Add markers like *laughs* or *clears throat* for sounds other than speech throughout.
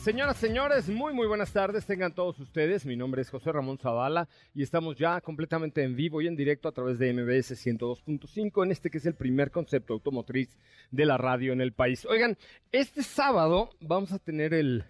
Señoras, señores, muy muy buenas tardes, tengan todos ustedes. Mi nombre es José Ramón Zavala y estamos ya completamente en vivo y en directo a través de MBS 102.5 en este que es el primer concepto automotriz de la radio en el país. Oigan, este sábado vamos a tener el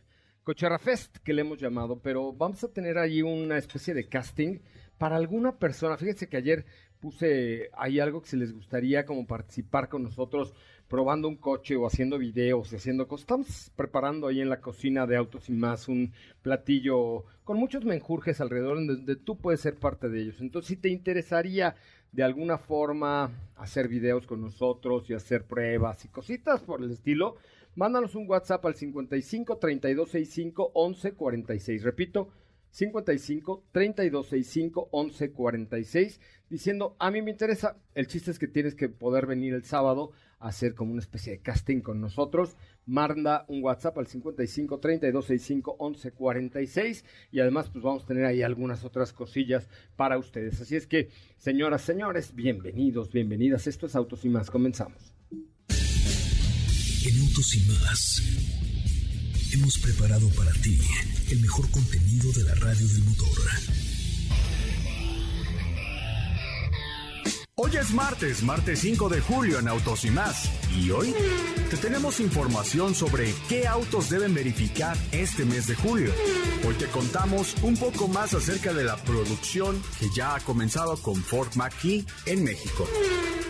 Cocherra Fest que le hemos llamado, pero vamos a tener ahí una especie de casting para alguna persona. Fíjense que ayer puse ahí algo que si les gustaría como participar con nosotros probando un coche o haciendo videos haciendo cosas. Estamos preparando ahí en la cocina de Autos y Más un platillo con muchos menjurjes alrededor donde tú puedes ser parte de ellos. Entonces, si te interesaría de alguna forma hacer videos con nosotros y hacer pruebas y cositas por el estilo, mándanos un WhatsApp al 55 3265 1146. Repito, 55 3265 1146 diciendo a mí me interesa el chiste es que tienes que poder venir el sábado hacer como una especie de casting con nosotros. Manda un WhatsApp al 55 3265 1146 y además pues vamos a tener ahí algunas otras cosillas para ustedes. Así es que señoras señores bienvenidos bienvenidas. Esto es Autos y más. Comenzamos. En Autos y más hemos preparado para ti el mejor contenido de la radio del motor. Hoy es martes, martes 5 de julio en Autos y más. Y hoy te tenemos información sobre qué autos deben verificar este mes de julio. Hoy te contamos un poco más acerca de la producción que ya ha comenzado con Ford McKee en México.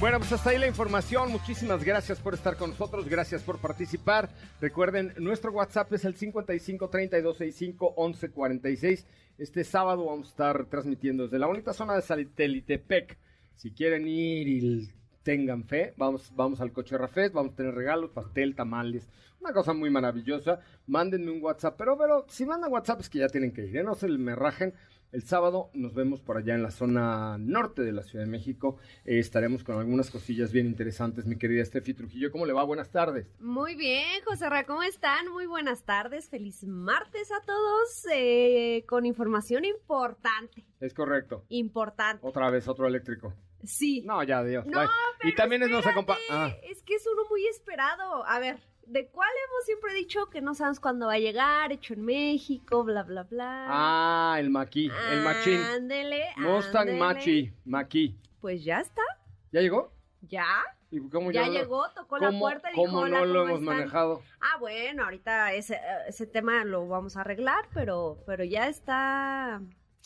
Bueno, pues hasta ahí la información. Muchísimas gracias por estar con nosotros. Gracias por participar. Recuerden, nuestro WhatsApp es el 55 32 65 11 46. Este sábado vamos a estar transmitiendo desde la bonita zona de Salitepec. Si quieren ir y tengan fe, vamos, vamos al Coche Rafés, vamos a tener regalos, pastel, tamales, una cosa muy maravillosa. Mándenme un WhatsApp, pero, pero si mandan WhatsApp es que ya tienen que ir, ¿eh? no se me rajen. El sábado nos vemos por allá en la zona norte de la Ciudad de México. Eh, estaremos con algunas cosillas bien interesantes, mi querida Steffi Trujillo. ¿Cómo le va? Buenas tardes. Muy bien, José Ra, ¿cómo están? Muy buenas tardes. Feliz martes a todos eh, con información importante. Es correcto. Importante. Otra vez, otro eléctrico. Sí. No, ya, Dios. No, pero y también espérate, nos acompaña. Ah. Es que es uno muy esperado. A ver, ¿de cuál hemos siempre dicho que no sabes cuándo va a llegar? Hecho en México, bla, bla, bla. Ah, el Maki, el Machín. Ándele, Mustang ándele. Machi, Maki. Pues ya está. ¿Ya llegó? Ya. ¿Y cómo Ya lo- llegó, tocó la puerta y dijo, ¿Cómo "Hola, no lo ¿cómo hemos están?". manejado? Ah, bueno, ahorita ese, ese tema lo vamos a arreglar, pero, pero ya está ¿A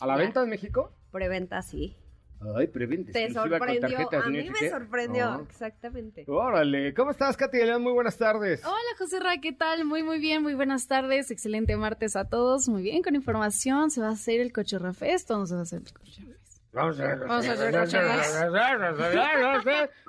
la Ya. venta en México? preventa, sí. Ay, preventa Te con sorprendió. tarjetas, A mí me sorprendió, Ah. exactamente. Órale, ¿cómo estás, León? Muy buenas tardes. Hola José Ra, ¿qué tal? Muy muy bien, muy buenas tardes, excelente martes a todos, muy bien, con información, se va a hacer el Cocherra Fest, ¿o no se va a hacer el Cocherra Fest? Vamos a Vamos a hacer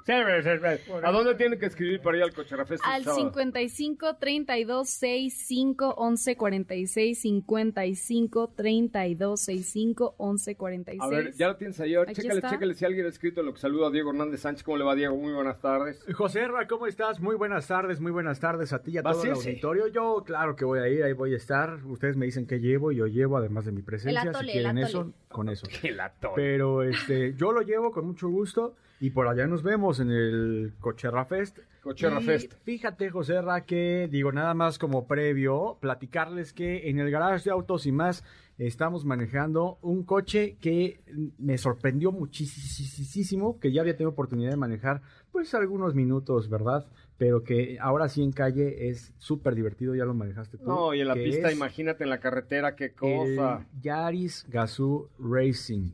¿A dónde tienen que escribir para ir al Cocherrafest? el Al sábado? 55 32 65 11 46, 55 32 65 11 46. A ver, ya lo tienes ahí. Ahora, Chécale, está. chécale si alguien ha escrito lo que saludo a Diego Hernández Sánchez. ¿Cómo le va, Diego? Muy buenas tardes. José Ra, ¿cómo estás? Muy buenas tardes, muy buenas tardes a ti y a ¿Vas todo el auditorio. Yo, claro que voy a ir, ahí voy a estar. Ustedes me dicen qué llevo y yo llevo, además de mi presencia. El atole, si quieren el eso, atole. con eso. *laughs* El atole. Pero este, yo lo llevo con mucho gusto y por allá nos vemos en el Cocherra Fest. Cocherra Y Fest. Fíjate, José Ra, que digo nada más como previo, platicarles que en el garage de autos y más estamos manejando un coche que me sorprendió muchísimo, que ya había tenido oportunidad de manejar pues algunos minutos, ¿verdad? Pero que ahora sí en calle es súper divertido, ya lo manejaste tú. No, y en la pista, imagínate en la carretera, qué cosa. el Yaris Gazoo Racing.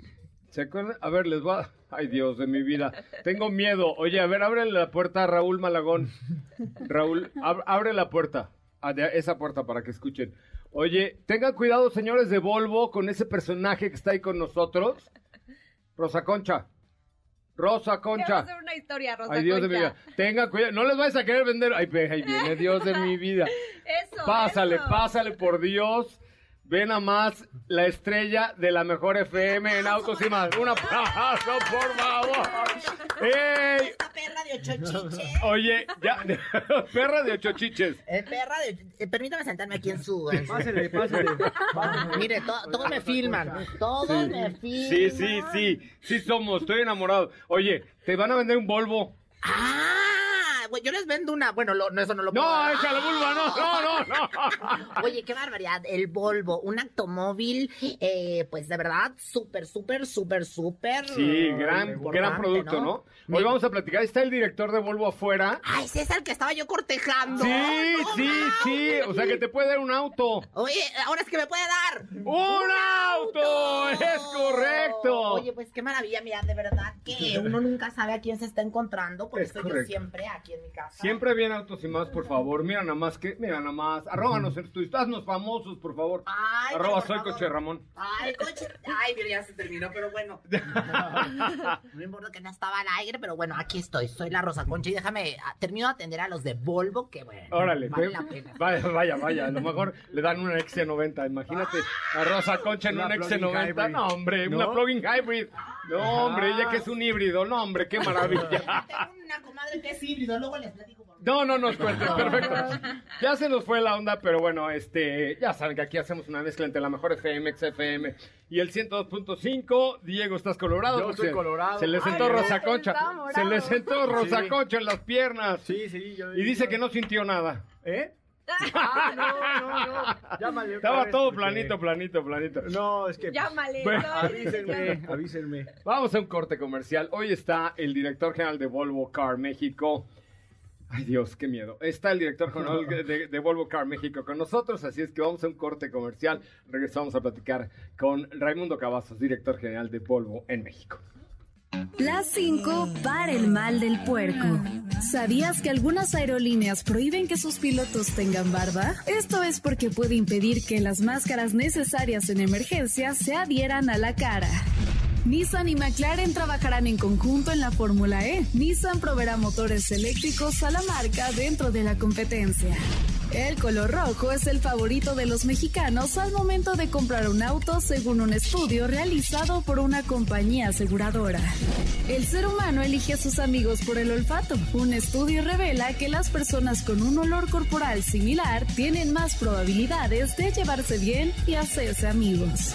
¿Se acuerdan? A ver, les voy a... Ay, Dios de mi vida. Tengo miedo. Oye, a ver, abre la puerta a Raúl Malagón. Raúl, ab- abre la puerta. Ah, de- esa puerta para que escuchen. Oye, tengan cuidado, señores de Volvo, con ese personaje que está ahí con nosotros. Rosa Concha. Rosa Concha. hacer una historia, Rosa Ay, Dios de mi vida. Tengan cuidado. No les vais a querer vender. Ay, ahí viene Dios de mi vida. *laughs* Eso, Pásale, eso. pásale, por Dios. Ven a más la estrella de la mejor FM en Autos y más. Un aplauso, por favor. ¡Ey! Esta perra de ocho *laughs* chiches. Oye, ya, *laughs* perra de ocho chiches. Eh, perra de... eh, permítame sentarme aquí en su... en su- Pásale, pásale. *laughs* Mire, to- todos me filman. Todos me filman. Sí, sí, sí, sí somos, estoy enamorado. Oye, te van a vender un Volvo. Ah, güey, yo les vendo una... Bueno, lo- no, eso no lo puedo No, echa la vulva, no, no, *laughs* no, no. Oye, qué barbaridad. El Volvo, un automóvil, eh, pues de verdad, súper, súper, súper, súper. Sí, gran, gran producto, ¿no? Hoy vamos a platicar, está el director de Volvo afuera. Ay, ese es el que estaba yo cortejando. Sí, No sí, sí, o sea que te puede dar un auto. Oye, ahora es que me puede dar. ¡Un auto! ¡Es correcto! Oye, pues qué maravilla, mira, de verdad que *laughs* uno nunca sabe a quién se está encontrando. Por Es eso correcto. yo siempre aquí en mi casa. Siempre bien autos y más, por favor. Mira nada más que, mira nada más. Arróbanos en tus, haznos famosos, por favor. Ay, Arroba por soy favor. coche Ramón. Ay, coche. Ay, mira, ya se terminó, pero bueno. *laughs* *laughs* No importa que no estaba al aire, pero bueno, aquí estoy. Soy la Rosa Concha y déjame, ah, termino de atender a los de Volvo, que bueno. Órale, vale la pena. vaya, vaya, vaya. A lo mejor le dan una XC90. Imagínate a Rosa Concha en Una una plug-in XC90. hybrid. No, hombre, ¿No? una plug-in hybrid. No, hombre, ella que es un híbrido. No, hombre, qué maravilla. Tengo una comadre que es híbrido, luego les platico por No, no nos cuentes, perfecto. Ya se nos fue la onda, pero bueno, este, ya saben que aquí hacemos una mezcla entre la mejor FM, XFM y el 102.5. Diego, ¿estás colorado? Yo estoy Se- colorado. Se le sentó Rosa Concha. Se le sentó Rosa Sí. Concha en las piernas. Sí, sí. Yo, Y dice que no sintió nada. ¿Eh? Ah, no, no, no. Llámale Estaba vez todo porque- planito, planito, planito. No, es que... Llámale. Bueno, Avísenme, avísenme. Vamos a un corte comercial. Hoy está el director general de Volvo Car México. Ay Dios, qué miedo. Está el director general de, de Volvo Car México con nosotros, así es que vamos a un corte comercial. Regresamos a platicar con Raimundo Cavazos, director general de Volvo en México. Las 5 para el mal del puerco. ¿Sabías que algunas aerolíneas prohíben que sus pilotos tengan barba? Esto es porque puede impedir que las máscaras necesarias en emergencia se adhieran a la cara. Nissan y McLaren trabajarán en conjunto en la Fórmula E. Nissan proveerá motores eléctricos a la marca dentro de la competencia. El color rojo es el favorito de los mexicanos al momento de comprar un auto según un estudio realizado por una compañía aseguradora. El ser humano elige a sus amigos por el olfato. Un estudio revela que las personas con un olor corporal similar tienen más probabilidades de llevarse bien y hacerse amigos.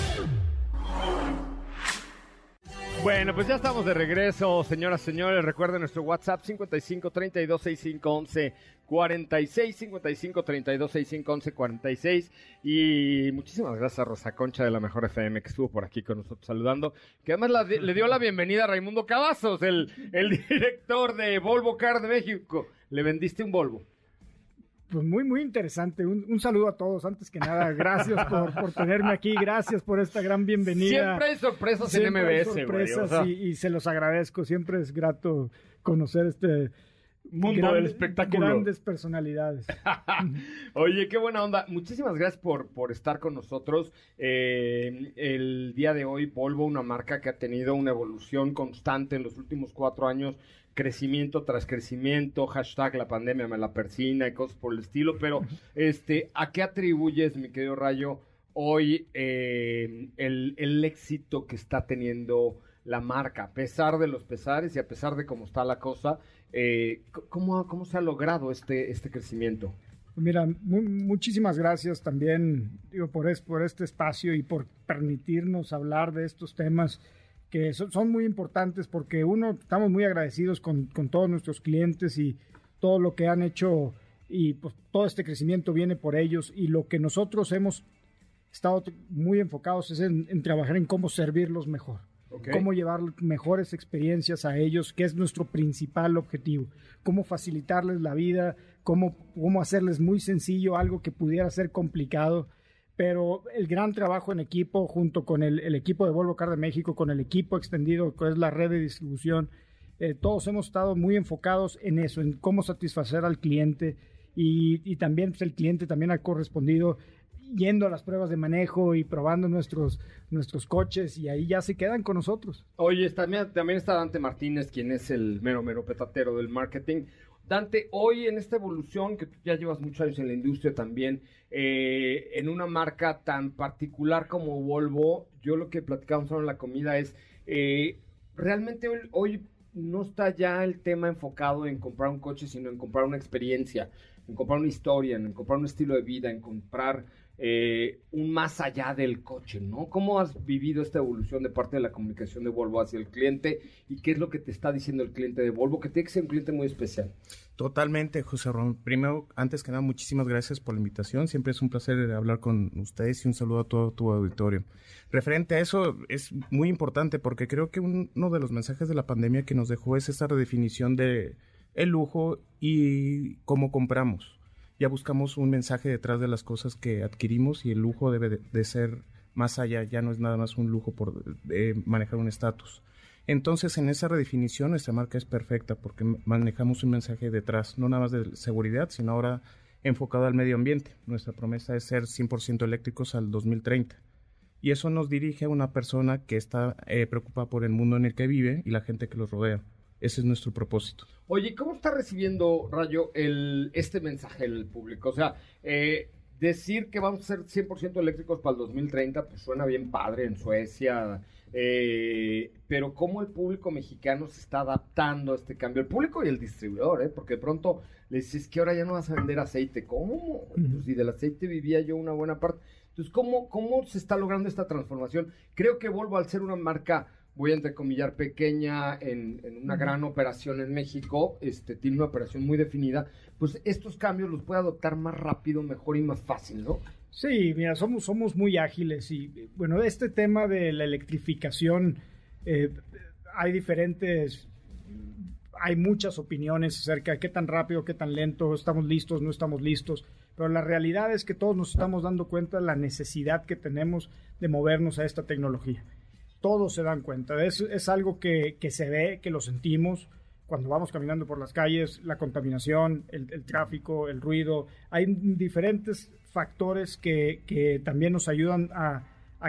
Bueno, pues ya estamos de regreso, señoras y señores. Recuerden nuestro WhatsApp 55 32 65 11 46 55 32 65 11 46 y muchísimas gracias a Rosa Concha de la Mejor FM que estuvo por aquí con nosotros saludando, que además la- le dio la bienvenida a Raimundo Cavazos, el, el *laughs* director de Volvo Car de México. Le vendiste un Volvo. Pues muy, muy interesante. Un, un saludo a todos. Antes que nada, gracias por, por tenerme aquí. Gracias por esta gran bienvenida. Siempre hay sorpresas en hay MBS, güey. sorpresas o sea, y, y se los agradezco. Siempre es grato conocer este Mundo gran- del espectáculo. Grandes personalidades. *laughs* Oye, qué buena onda. Muchísimas gracias por, por estar con nosotros. Eh, el día de hoy, Volvo, una marca que ha tenido una evolución constante en los últimos cuatro años, crecimiento tras crecimiento, hashtag la pandemia me la persina y cosas por el estilo. Pero, este, ¿a qué atribuyes, mi querido Rayo, hoy eh, el, el éxito que está teniendo la marca, a pesar de los pesares y a pesar de cómo está la cosa? Eh, ¿cómo, ¿Cómo se ha logrado este, este crecimiento? Mira, mu- muchísimas gracias también digo, por, es- por este espacio y por permitirnos hablar de estos temas que son, son muy importantes porque uno, estamos muy agradecidos con, con todos nuestros clientes y, todo lo que han hecho y pues, todo este crecimiento viene por ellos y lo que nosotros hemos estado muy enfocados es en, trabajar en cómo servirlos mejor. Cómo llevar mejores experiencias a ellos, que es nuestro principal objetivo. Cómo facilitarles la vida, cómo, cómo hacerles muy sencillo algo que pudiera ser complicado. Pero el gran trabajo en equipo, junto con el, equipo de Volvo Car de México, con el equipo extendido, que es la red de distribución, eh, todos hemos estado muy enfocados en eso, en cómo satisfacer al cliente y, y también pues, el cliente también ha correspondido yendo a las pruebas de manejo y probando nuestros, nuestros coches y ahí ya se quedan con nosotros. Oye, también, también está Dante Martínez, quien es el mero mero petatero del marketing. Dante, hoy en esta evolución, que tú ya llevas muchos años en la industria también, eh, en una marca tan particular como Volvo, yo lo que platicamos ahora en la comida es, eh, realmente hoy, hoy no está ya el tema enfocado en comprar un coche, sino en comprar una experiencia, en comprar una historia, en comprar un estilo de vida, en comprar eh, un más allá del coche, ¿no? ¿Cómo has vivido esta evolución de parte de la comunicación de Volvo hacia el cliente y qué es lo que te está diciendo el cliente de Volvo? Que tiene que ser un cliente muy especial. Totalmente, José Ron. Primero, antes que nada, muchísimas gracias por la invitación. Siempre es un placer hablar con ustedes y un saludo a todo tu auditorio. Referente a eso, es muy importante porque creo que uno de los mensajes de la pandemia que nos dejó es esa redefinición de el lujo y cómo compramos ya buscamos un mensaje detrás de las cosas que adquirimos y el lujo debe de, ser más allá, ya no es nada más un lujo por manejar un estatus. Entonces, en esa redefinición, nuestra marca es perfecta porque manejamos un mensaje detrás, no nada más de seguridad, sino ahora enfocado al medio ambiente. Nuestra promesa es ser 100% eléctricos al 2030. Y eso nos dirige a una persona que está eh, preocupada por el mundo en el que vive y la gente que los rodea. Ese es nuestro propósito. Oye, ¿cómo está recibiendo, Rayo, el, este mensaje del público? O sea, eh, decir que vamos a ser 100% eléctricos para el 2030, pues suena bien padre en Suecia, eh, pero ¿cómo el público mexicano se está adaptando a este cambio? El público y el distribuidor, ¿eh? Porque de pronto le dices que ahora ya no vas a vender aceite. ¿Cómo? Pues si del aceite vivía yo una buena parte. Entonces, ¿cómo, ¿cómo se está logrando esta transformación? Creo que Volvo, al ser una marca voy a entrecomillar pequeña en, una gran operación en México, este, tiene una operación muy definida, pues estos cambios los puede adoptar más rápido, mejor y más fácil, ¿no? Sí, mira, somos, somos muy ágiles y bueno, este tema de la electrificación, eh, hay diferentes, hay muchas opiniones acerca de qué tan rápido, qué tan lento, estamos listos, no estamos listos, pero la realidad es que todos nos estamos dando cuenta de la necesidad que tenemos de movernos a esta tecnología todos se dan cuenta. Es, es algo que, se ve, que lo sentimos cuando vamos caminando por las calles, la contaminación, el, tráfico, el ruido. Hay diferentes factores que, también nos ayudan a,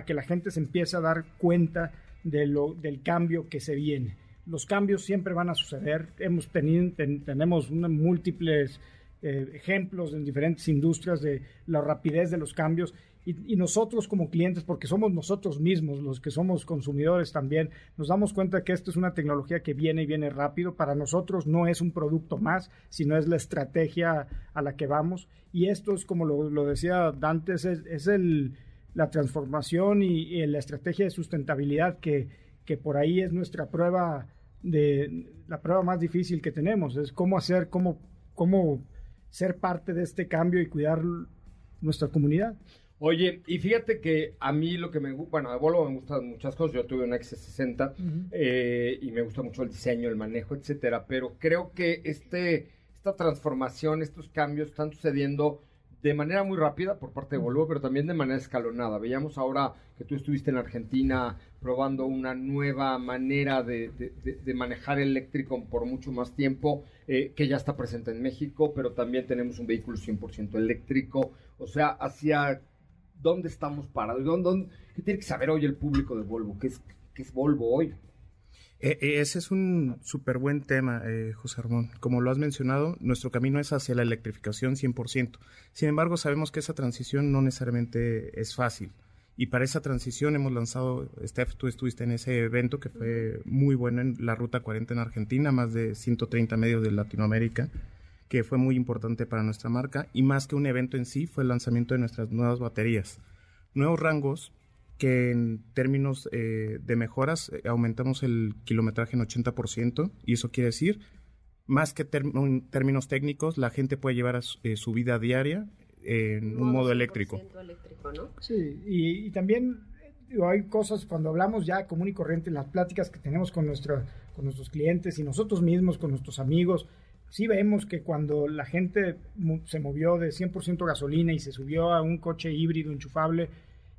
que la gente se empiece a dar cuenta de lo, del cambio que se viene. Los cambios siempre van a suceder. Hemos tenido, tenemos múltiples eh, ejemplos en diferentes industrias de la rapidez de los cambios y, nosotros como clientes, porque somos nosotros mismos los que somos consumidores también, nos damos cuenta que esto es una tecnología que viene y viene rápido. Para nosotros no es un producto más, sino es la estrategia a la que vamos. Y esto es, como lo, decía Dante, es, el, la transformación y, la estrategia de sustentabilidad que, que por ahí es nuestra prueba de la prueba más difícil que tenemos. Es cómo hacer, cómo, cómo ser parte de este cambio y cuidar nuestra comunidad. Oye, y fíjate que a mí lo que me gusta, bueno, de Volvo me gustan muchas cosas. Yo tuve un X60 eh, y me gusta mucho el diseño, el manejo, etcétera. Pero creo que este, esta transformación, estos cambios están sucediendo de manera muy rápida por parte de Volvo, pero también de manera escalonada. Veíamos ahora que tú estuviste en Argentina probando una nueva manera de, manejar eléctrico por mucho más tiempo, eh, que ya está presente en México, pero también tenemos un vehículo 100% eléctrico. O sea, hacia dónde estamos parados, ¿Dónde, qué tiene que saber hoy el público de Volvo, qué es, qué es Volvo hoy. E, e, ese es un súper buen tema, eh, José Ramón. Como lo has mencionado, nuestro camino es hacia la electrificación 100%. Sin embargo, sabemos que esa transición no necesariamente es fácil. Y para esa transición hemos lanzado, Steph, tú estuviste en ese evento que fue muy bueno en la Ruta 40 en Argentina, más de 130 medios de Latinoamérica que fue muy importante para nuestra marca y más que un evento en sí fue el lanzamiento de nuestras nuevas baterías. Nuevos rangos que en términos eh, de mejoras eh, aumentamos el kilometraje en 80% y eso quiere decir más que term- términos técnicos, la gente puede llevar a su, eh, su vida diaria en un modo eléctrico. 100% eléctrico, ¿no? Sí, y, y también digo, hay cosas cuando hablamos ya común y corriente en las pláticas que tenemos con, nuestra, con nuestros clientes y nosotros mismos, con nuestros amigos, sí vemos que cuando la gente se movió de 100% gasolina y se subió a un coche híbrido enchufable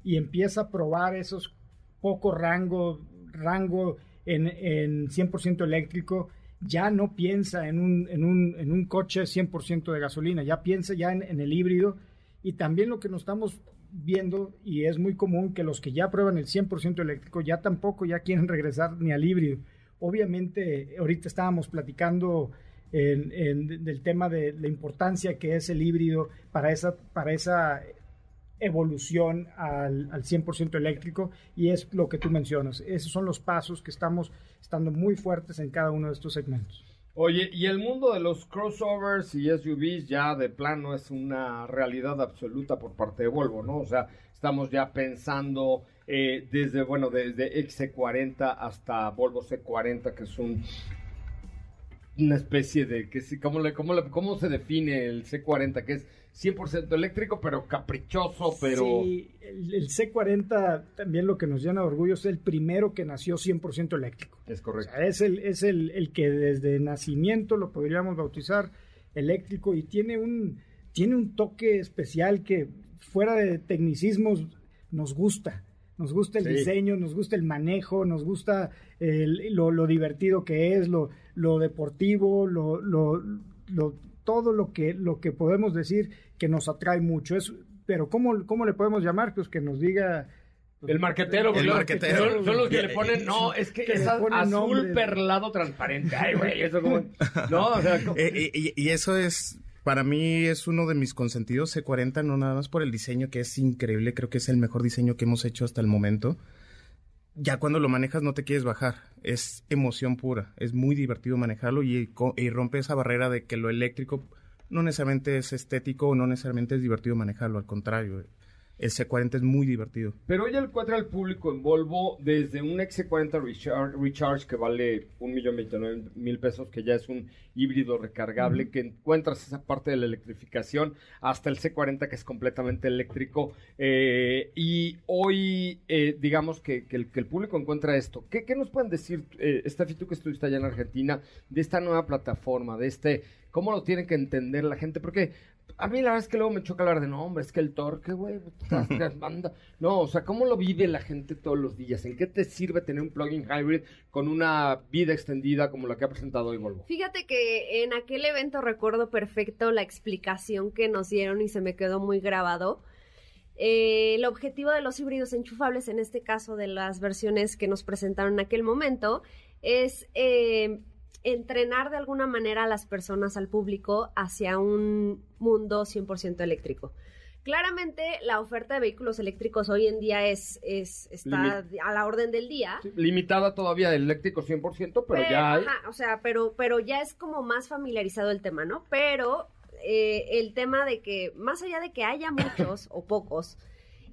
y empieza a probar esos poco rango, rango en, en 100% eléctrico, ya no piensa en un, en un, en un coche 100% de gasolina, ya piensa ya en, en el híbrido y también lo que nos estamos viendo, y es muy común que los que ya prueban el 100% eléctrico ya tampoco ya quieren regresar ni al híbrido. Obviamente, ahorita estábamos platicando en- en- del tema de la importancia que es el híbrido para esa, para esa evolución al, al 100% eléctrico y es lo que tú mencionas. Esos son los pasos que estamos estando muy fuertes en cada uno de estos segmentos. Oye, y el mundo de los crossovers y SUVs ya de plano es una realidad absoluta por parte de Volvo, ¿no? O sea, estamos ya pensando eh, desde, bueno, desde XC40 hasta Volvo C40, que es un una especie de, que ¿cómo, le, cómo, le- ¿cómo se define el C40? Que es 100% eléctrico, pero caprichoso, pero... Sí, el, el C40 también lo que nos llena de orgullo es el primero que nació 100% eléctrico. Es O correcto. sea, es el, es el, el que desde nacimiento lo podríamos bautizar eléctrico y tiene un, tiene un toque especial que fuera de tecnicismos nos gusta. Nos gusta el Sí. diseño, nos gusta el manejo, nos gusta el- lo, lo divertido que es, lo, lo deportivo, lo, lo- lo- todo lo que, lo que podemos decir que nos atrae mucho. Es, pero ¿cómo, ¿cómo le podemos llamar? Pues que nos diga... El marquetero, El marquetero. Son, son los que le ponen, no, es que, Que es azul nombres. perlado transparente. Ay, güey, eso como... No, o sea, *laughs* como- Eh, y, y eso es, para mí es uno de mis consentidos C40, no nada más por el diseño que es increíble, creo que es el mejor diseño que hemos hecho hasta el momento. Ya cuando lo manejas no te quieres bajar, es emoción pura, es muy divertido manejarlo y, y rompe esa barrera de que lo eléctrico no necesariamente es estético o no necesariamente es divertido manejarlo, al contrario, el C40 es muy divertido. Pero hoy encuentra al público en Volvo desde un XC40 Recharge, Recharge que vale un millón veintinueve mil pesos, que ya es un híbrido recargable, que encuentras esa parte de la electrificación, hasta el C40 que es completamente eléctrico. eh, y hoy, eh, digamos que, que el, que el público encuentra esto. ¿Qué, qué nos pueden decir, eh, Steffi, tú que estuviste allá en Argentina, de esta nueva plataforma, de este, cómo lo tiene que entender la gente? Porque a mí la verdad es que luego me choca hablar de, no, hombre, es que el torque, güey, *laughs* anda". no, o sea, ¿cómo lo vive la gente todos los días? ¿En qué te sirve tener un plug-in hybrid con una vida extendida como la que ha presentado hoy Volvo? Fíjate que en aquel evento recuerdo perfecto la explicación que nos dieron y se me quedó muy grabado. Eh, el objetivo de los híbridos enchufables, en este caso de las versiones que nos presentaron en aquel momento, es eh, entrenar de alguna manera a las personas, al público, hacia un mundo 100% eléctrico. Claramente la oferta de vehículos eléctricos hoy en día es, es está a la orden del día. Limitada todavía del eléctrico 100%, pero ya hay. ajá, o sea, pero, pero ya es como más familiarizado el tema, ¿no? Pero eh, el tema de que, más allá de que haya muchos o pocos,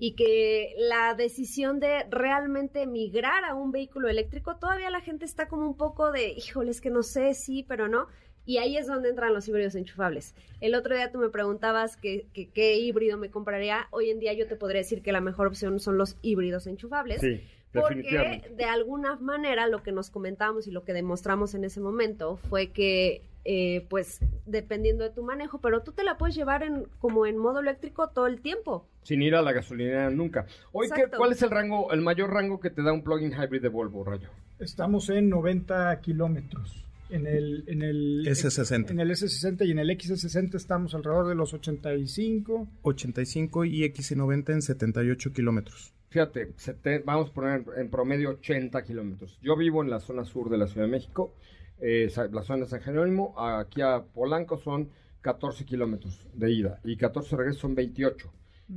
y que la decisión de realmente migrar a un vehículo eléctrico, todavía la gente está como un poco de, híjole, es que no sé, sí, pero no. Y ahí es donde entran los híbridos enchufables. El otro día tú me preguntabas que, que- qué híbrido me compraría. Hoy en día yo te podría decir que la mejor opción son los híbridos enchufables. Sí, Porque de alguna manera lo que nos comentábamos y lo que demostramos en ese momento fue que, eh, pues, dependiendo de tu manejo, pero tú te la puedes llevar en, como en modo eléctrico todo el tiempo. Sin ir a la gasolinera nunca. Hoy, ¿qué-. ¿cuál es el rango, el mayor rango que te da un plug-in hybrid de Volvo, Rayo? Estamos en 90 kilómetros. En el, en el S60. En el S60 y en el XS60 estamos alrededor de los 85. 85 y XC90 en 78 kilómetros. Fíjate, sete- vamos a poner en promedio 80 kilómetros. Yo vivo en la zona sur de la Ciudad de México, eh, la zona de San Jerónimo, aquí a Polanco son 14 kilómetros de ida y 14 de regreso son 28.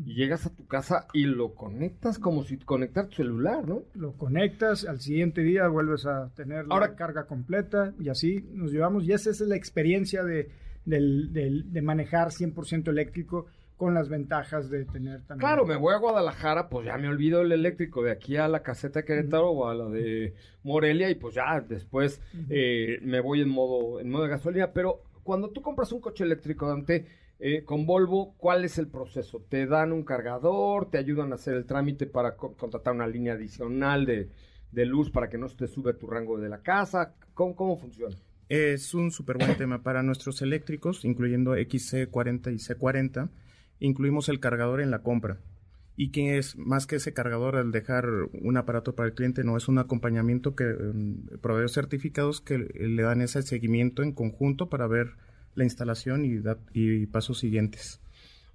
Y llegas a tu casa y lo conectas como si conectar tu celular, ¿no? Lo conectas, al siguiente día vuelves a tener la Ahora- carga completa y así nos llevamos. Y esa es la experiencia de, del- del- de manejar 100% eléctrico con las ventajas de tener también. Claro, me voy a Guadalajara, pues ya me olvido el eléctrico de aquí a la caseta de Querétaro o a la de Morelia y pues ya después eh, me voy en modo, en modo de gasolina. Pero cuando tú compras un coche eléctrico, Dante, eh, con Volvo, ¿cuál es el proceso? ¿Te dan un cargador? ¿Te ayudan a hacer el trámite para co- contratar una línea adicional de, de luz para que no se te sube tu rango de la casa? ¿Cómo, cómo funciona? Es un súper buen *coughs* tema para nuestros eléctricos, incluyendo XC40 y C40. Incluimos el cargador en la compra. Y que es más que ese cargador al dejar un aparato para el cliente, no es un acompañamiento que mm, provee certificados que le dan ese seguimiento en conjunto para ver la instalación y, da- pasos siguientes.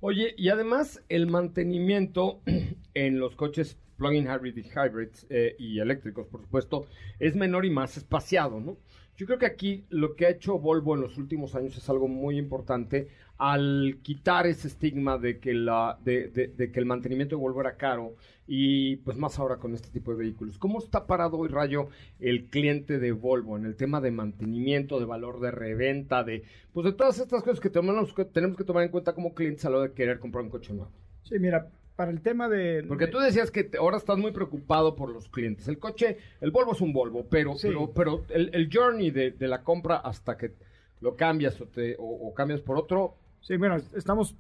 Oye, y además el mantenimiento *clears throat* en los coches plug-in hybrid y eh, y eléctricos, por supuesto, es menor y más espaciado, ¿no? Yo creo que aquí lo que ha hecho Volvo en los últimos años es algo muy importante al quitar ese estigma de que, la, de, de- de que el mantenimiento de Volvo era caro y pues más ahora con este tipo de vehículos. ¿Cómo está parado hoy, Rayo, el cliente de Volvo en el tema de mantenimiento, de valor de reventa, de pues de todas estas cosas que tenemos que, tenemos que tomar en cuenta como clientes a la hora de querer comprar un coche nuevo? Sí, mira, para el tema de... Porque tú decías que ahora estás muy preocupado por los clientes. El coche, el Volvo es un Volvo, pero, Sí. pero, pero el, el journey de, de la compra hasta que lo cambias o, te, o, o cambias por otro, Sí, bueno, estamos,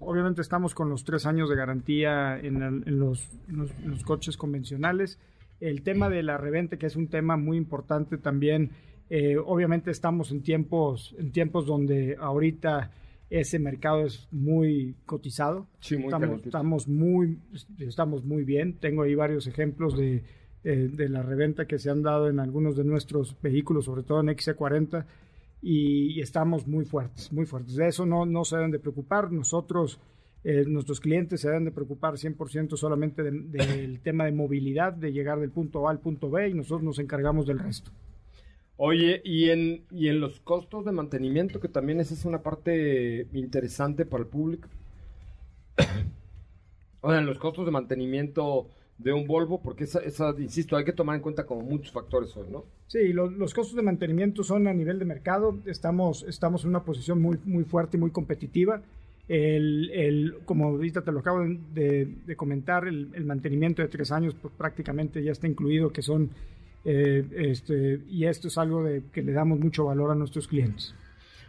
obviamente estamos con los tres años de garantía en, el- en los, en los- en los coches convencionales. El tema de la reventa, que es un tema muy importante también, eh, obviamente estamos en tiempos, en tiempos donde ahorita ese mercado es muy cotizado. Sí, muy estamos, estamos muy, estamos muy bien. Tengo ahí varios ejemplos de, eh, de la reventa que se han dado en algunos de nuestros vehículos, sobre todo en XC40 y, estamos muy fuertes, muy fuertes. De eso no, no se deben de preocupar. Nosotros, eh, nuestros clientes se deben de preocupar 100% solamente de- del *laughs* tema de movilidad, de llegar del punto A al punto B y nosotros nos encargamos del resto. Oye, y en, y en los costos de mantenimiento, que también esa es una parte interesante para el público. *coughs* o sea, en los costos de mantenimiento de un Volvo, porque esa, esa, insisto, hay que tomar en cuenta como muchos factores hoy, ¿no? Sí, lo- los costos de mantenimiento son a nivel de mercado. Estamos, estamos en una posición muy, muy fuerte y muy competitiva. El, el- como ahorita te lo acabo de, de comentar, el, el mantenimiento de tres años pues, prácticamente ya está incluido, que son, eh, este, y esto es algo de, que le damos mucho valor a nuestros clientes.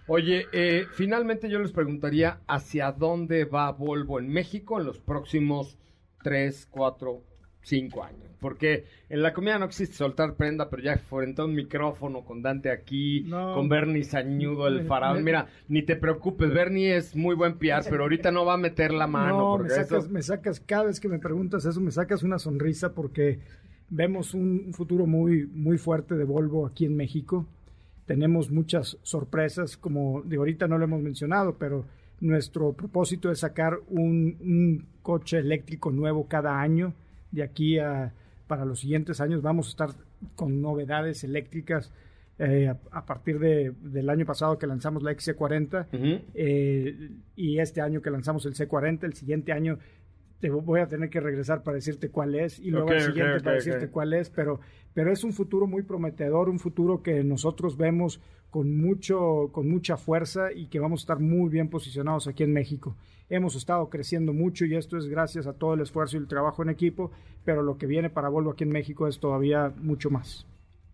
Oye, eh, finalmente yo les preguntaría hacia dónde va Volvo en México en los próximos 3, 4, 5 años. Porque en la comida no existe soltar prenda, pero ya frente a un micrófono con Dante aquí, No. con Bernie Sañudo, el faraón. Mira, ni te preocupes, Bernie es muy buen PR, pero ahorita no va a meter la mano. No, me sacas, eso- me sacas, cada vez que me preguntas eso, me sacas una sonrisa porque vemos un, un futuro muy, muy fuerte de Volvo aquí en México. Tenemos muchas sorpresas, como de ahorita no lo hemos mencionado, pero nuestro propósito es sacar un, un coche eléctrico nuevo cada año. De aquí a para los siguientes años vamos a estar con novedades eléctricas eh, a, a partir de- del año pasado que lanzamos la XC40 Ujú. eh, y este año que lanzamos el C40, el siguiente año te voy a tener que regresar para decirte cuál es y luego Ok, el siguiente para decirte cuál es, pero, pero es un futuro muy prometedor, un futuro que nosotros vemos con, mucho, con mucha fuerza y que vamos a estar muy bien posicionados aquí en México. Hemos estado creciendo mucho y esto es gracias a todo el esfuerzo y el trabajo en equipo, pero lo que viene para Volvo aquí en México es todavía mucho más.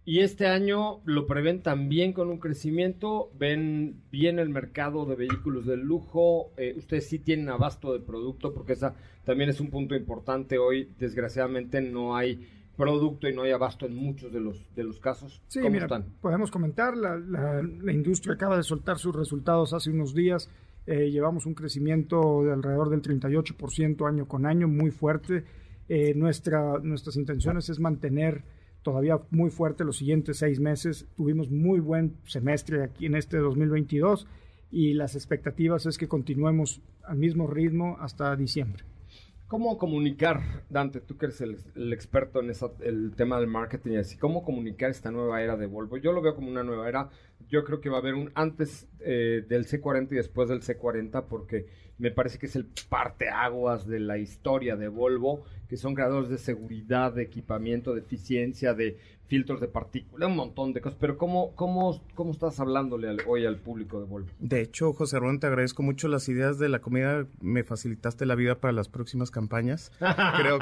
Y este año lo prevén también con un crecimiento, ven bien el mercado de vehículos de lujo, eh, ustedes sí tienen abasto de producto, porque esa también es un punto importante hoy, desgraciadamente no hay producto y no hay abasto en muchos de los, de los casos. Sí, ¿Cómo mira, están? podemos comentar, la, la- la industria acaba de soltar sus resultados hace unos días, Eh, llevamos un crecimiento de alrededor del 38% año con año, muy fuerte. Eh, nuestra, nuestras intenciones es mantener todavía muy fuerte los siguientes seis meses. Tuvimos muy buen semestre aquí en este 2022 y las expectativas es que continuemos al mismo ritmo hasta diciembre. ¿Cómo comunicar, Dante, tú que eres el, el experto en esa- el tema del marketing y así, cómo comunicar esta nueva era de Volvo? Yo lo veo como una nueva era yo creo que va a haber un antes eh, del C40 y después del C40 porque me parece que es el parteaguas de la historia de Volvo, que son creadores de seguridad, de equipamiento, de eficiencia, de filtros de partículas, un montón de cosas. Pero ¿cómo, cómo, cómo estás hablándole al- hoy al público de Volvo? De hecho, José Ron, te agradezco mucho las ideas de la comida. Me facilitaste la vida para las próximas campañas. *laughs* Creo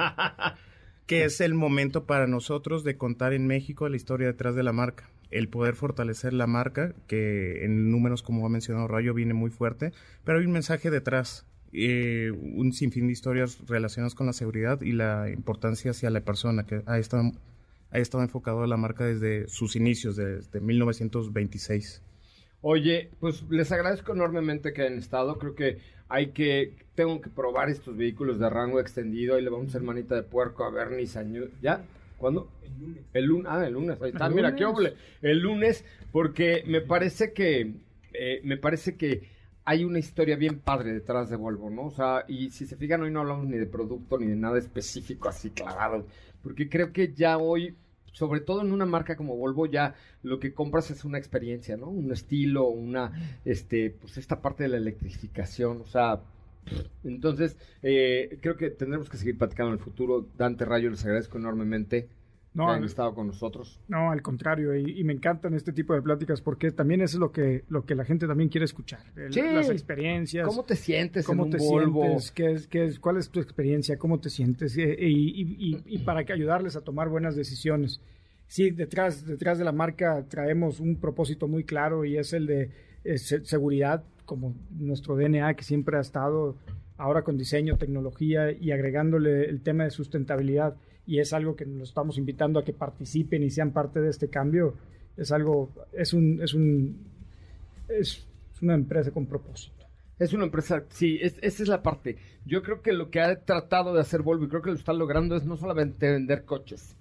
que es el momento para nosotros de contar en México la historia detrás de la marca. El poder fortalecer la marca, que en números, como ha mencionado Rayo, viene muy fuerte, pero hay un mensaje detrás. eh, un sinfín de historias relacionadas con la seguridad y la importancia hacia la persona, que ha estado, ha estado enfocado la marca desde sus inicios, desde 1926. Oye, pues les agradezco enormemente que hayan estado. Creo que hay que, tengo que probar estos vehículos de rango extendido. Ahí le vamos a hacer manita de puerco a Bernie Sañu. ¿Ya? ¿Cuándo? El lunes. El lunes, ah, el lunes. Ahí está, El mira, lunes. qué oble. El lunes, porque me parece que, eh, me parece que hay una historia bien padre detrás de Volvo, ¿no? O sea, y si se fijan, hoy no hablamos ni de producto ni de nada específico así clavado, porque creo que ya hoy, sobre todo en una marca como Volvo, ya lo que compras es una experiencia, ¿no? Un estilo, una, este, pues esta parte de la electrificación, o sea, entonces, eh, creo que tendremos que seguir platicando en el futuro. Dante Rayo, les agradezco enormemente No, que estado con nosotros. No, al contrario, y, y me encantan este tipo de pláticas porque también eso es lo que, lo que la gente también quiere escuchar. el- Sí. Las experiencias. ¿Cómo te sientes ¿Cómo en te un sientes? ¿Qué es, qué es- ¿Cuál es tu experiencia? ¿Cómo te sientes? Eh, Y, y- y- para que ayudarles a tomar buenas decisiones. Sí, detrás, detrás de la marca traemos un propósito muy claro y es el de eh, se- seguridad, como nuestro DNA que siempre ha estado ahora con diseño, tecnología y agregándole el tema de sustentabilidad. Y es algo que nos estamos invitando a que participen y sean parte de este cambio. Es algo, es un, es un, es es una empresa con propósito. Es una empresa, sí, es- esa es la parte. Yo creo que lo que ha tratado de hacer Volvo y creo que lo está logrando es no solamente vender coches,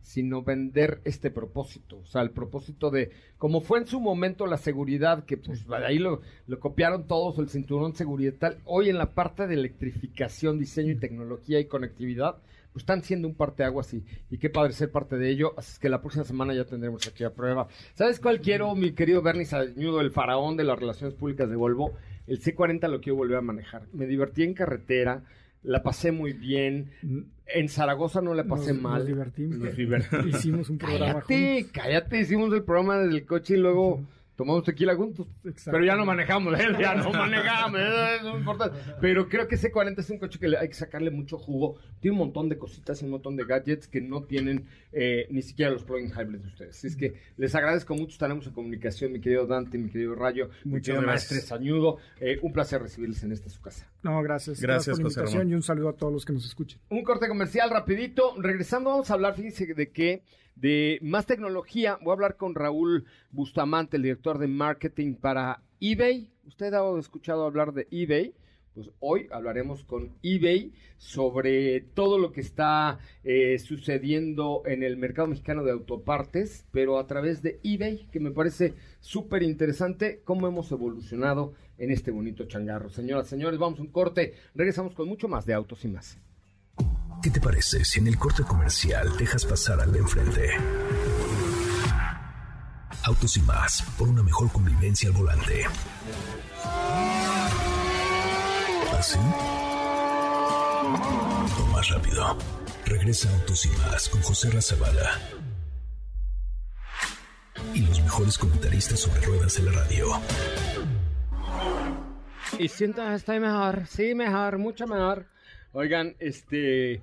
sino vender este propósito. O sea, el propósito de, como fue en su momento la seguridad, que pues ahí lo, lo copiaron todos, el cinturón de seguridad y tal, hoy en la parte de electrificación, diseño y tecnología y conectividad, pues están siendo un parteaguas y, y qué padre ser parte de ello. Así es que la próxima semana ya tendremos aquí a prueba. ¿Sabes cuál quiero, mi querido Bernie Sañudo, el faraón de las relaciones públicas de Volvo? El C40 lo quiero volver a manejar. Me divertí en carretera, la pasé muy bien. En Zaragoza no la pasé Nos- mal. nos divertimos. Nos divertimos. Hicimos un programa Cállate, cállate, hicimos el programa desde el coche y luego tomamos tequila juntos. Pero ya no manejamos, ¿eh? ya no *laughs* manejamos, ¿eh? no importa. Pero creo que ese 40 es un coche que hay que sacarle mucho jugo. Tiene un montón de cositas y un montón de gadgets que no tienen eh, ni siquiera los plug-in hybrids de ustedes. Así es que les agradezco mucho, estaremos en comunicación, mi querido Dante, mi querido Rayo, mi querido maestre Sañudo. Eh, un placer recibirles en esta su casa. No, gracias. Gracias, por la invitación y un saludo a todos los que nos escuchen. Un corte comercial rapidito. Regresando vamos a hablar, fíjense de qué, de más tecnología. Voy a hablar con Raúl Bustamante, el director de marketing para eBay. ¿Usted ha escuchado hablar de eBay? Pues hoy hablaremos con eBay sobre todo lo que está eh, sucediendo en el mercado mexicano de autopartes, pero a través de eBay, que me parece súper interesante cómo hemos evolucionado en este bonito changarro. Señoras, señores, vamos a un corte. Regresamos con mucho más de autos y más. ¿Qué te parece si en el corte comercial dejas pasar al de enfrente? Autos y más, por una mejor convivencia al volante. ¿Así? O más rápido. Regresa Autos y más con José Razabala. Y los mejores comentaristas sobre ruedas en la radio. Y siento, estoy mejor, sí, mejor, mucho mejor. Oigan, este,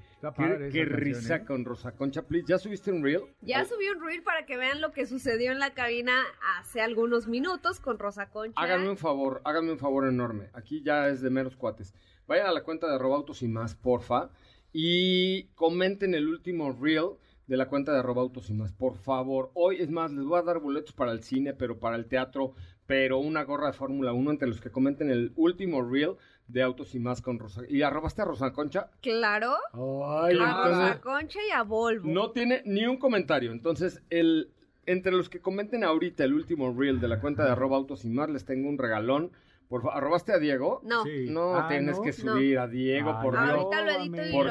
qué, risa ¿eh? con Rosa Concha, please. ¿Ya subiste un reel? Ya subí un reel para que vean lo que sucedió en la cabina hace algunos minutos con Rosa Concha. Háganme un favor, háganme un favor enorme. Aquí ya es de meros cuates. Vayan a la cuenta de arroba autos y más, porfa. Y comenten el último reel de la cuenta de arroba autos y más, por favor. Hoy, es más, les voy a dar boletos para el cine, pero para el teatro, pero una gorra de Fórmula 1 entre los que comenten el último reel de autos y más con Rosa. ¿Y arrobaste a Rosa Concha? Claro. Ay, a entonces- Rosa Concha y a Volvo. No tiene ni un comentario. Entonces, el, entre los que comenten ahorita el último reel de la cuenta de arroba autos y más, les tengo un regalón. Por favor, ¿arrobaste a Diego? No. Sí. No, Ah, tienes ¿no? que subir a Diego, Ay, por no. Dios. Ahorita lo edito y lo...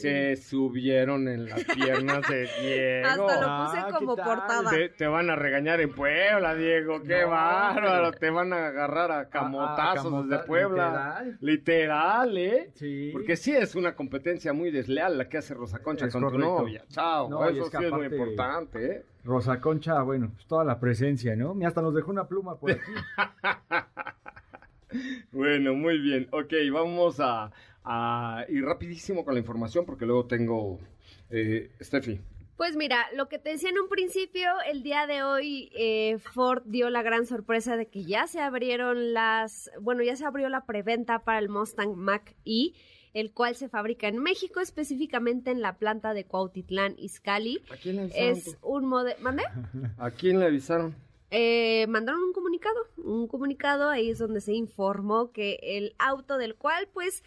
Se subieron en las piernas de *laughs* Diego. Hasta lo Ah, puse ¿qué como portada. Te, te van a regañar en Puebla, Diego. Qué No, bárbaro. Te van a agarrar a camotazos camota- desde Puebla. literal. Literal, ¿eh? Sí. Porque sí es una competencia muy desleal la que hace Rosa Concha Es con tu correcto. novia. Chao. No, y Eso es sí es muy importante, ¿eh? Rosa Concha, bueno, pues toda la presencia, ¿no? Mira, hasta nos dejó una pluma por aquí. *laughs* Bueno, muy bien. Ok, vamos a, a ir rapidísimo con la información porque luego tengo... Eh, Steffi. Pues mira, lo que te decía en un principio, el día de hoy eh, Ford dio la gran sorpresa de que ya se abrieron las, bueno, ya se abrió la preventa para el Mustang Mach-E, el cual se fabrica en México, específicamente en la planta de Cuautitlán, Izcalli. ¿A quién le avisaron? Es un modelo, ¿mande? ¿A quién le avisaron? Eh, mandaron un comunicado, un comunicado, ahí es donde se informó que el auto del cual, pues,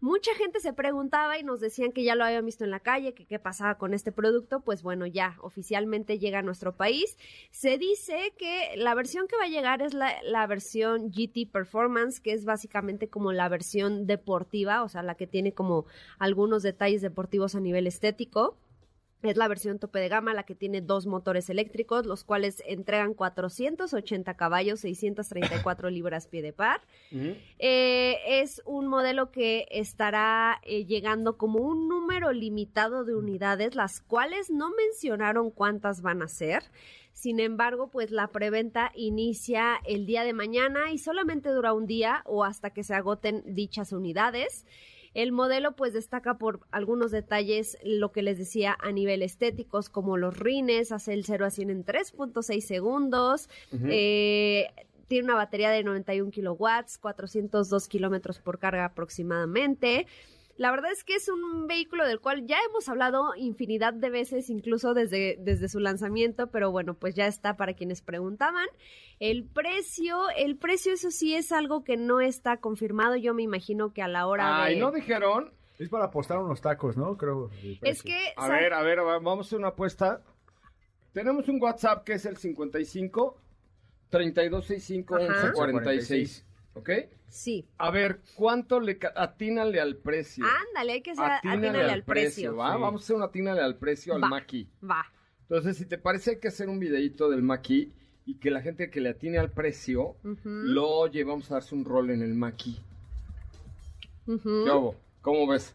mucha gente se preguntaba y nos decían que ya lo habían visto en la calle, que qué pasaba con este producto, pues bueno, ya oficialmente llega a nuestro país. Se dice que la versión que va a llegar es la, la versión GT Performance, que es básicamente como la versión deportiva, o sea, la que tiene como algunos detalles deportivos a nivel estético. Es la versión tope de gama, la que tiene dos motores eléctricos, los cuales entregan 480 caballos, 634 *laughs* libras pie de par. Eh, es un modelo que estará eh, llegando como un número limitado de unidades, las cuales no mencionaron cuántas van a ser. Sin embargo, pues la preventa inicia el día de mañana y solamente dura un día o hasta que se agoten dichas unidades. El modelo pues destaca por algunos detalles, lo que les decía a nivel estéticos, como los rines, hace el 0 a 100 en 3.6 segundos, eh, tiene una batería de 91 kilowatts, 402 kilómetros por carga aproximadamente. La verdad es que es un vehículo del cual ya hemos hablado infinidad de veces, incluso desde, desde su lanzamiento, pero bueno, pues ya está para quienes preguntaban. El precio, el precio eso sí es algo que no está confirmado, yo me imagino que a la hora Ay, de... ¿no dijeron? Es para apostar unos tacos, ¿no? Creo. Es que... A ver, a ver, vamos a hacer una apuesta. Tenemos un WhatsApp que es el 55 3265 Ajá. 1146. ¿Ok? Sí. A ver, ¿cuánto le ca- atínale al precio? Ándale, hay que ser atínale al precio. ¿va? Sí. Vamos a hacer un atínale al precio al Va. Maki. Va. Entonces, si te parece, hay que hacer un videito del Maki y que la gente que le atine al precio Ujú, lo llevamos a darse un rol en el. ¿Qué hubo? ¿Cómo ves?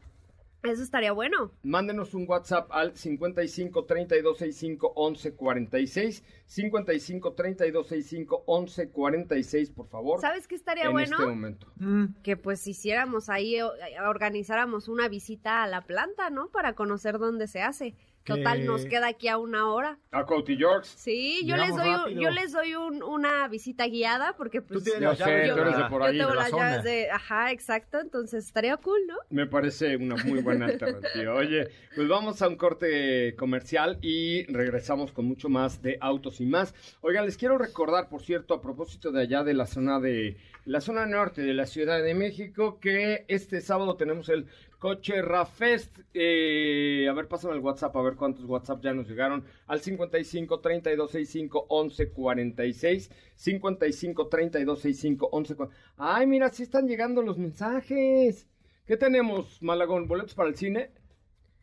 Eso estaría bueno. Mándenos un WhatsApp al 55 32 65 11 46. 55 32 65 11 46, por favor. ¿Sabes qué estaría en bueno? este momento. Mm, que pues hiciéramos ahí, o- eh, organizáramos una visita a la planta, ¿no? Para conocer dónde se hace. Total, nos queda aquí a una hora. A Couty Yorks. Sí, yo les doy, un- yo les doy un- una visita guiada porque pues Tú tienes Ya las sé, llaves tú de eres de la- por yo ahí. tengo de la las zona. llaves de, ajá, exacto, entonces estaría cool, ¿no? Me parece una muy buena alternativa. *laughs* Oye, pues vamos a un corte comercial y regresamos con mucho más de autos y más. Oigan, les quiero recordar, por cierto, a propósito de allá de la zona de la zona norte de la Ciudad de México, que este sábado tenemos el Coche Rafest. Eh, a ver, pásame el WhatsApp, a ver cuántos WhatsApp ya nos llegaron. Al 55 32 65 11 46. 55 32 65 11 cua- Ay, mira, sí están llegando los mensajes. ¿Qué tenemos, Malagón? ¿Boletos para el cine?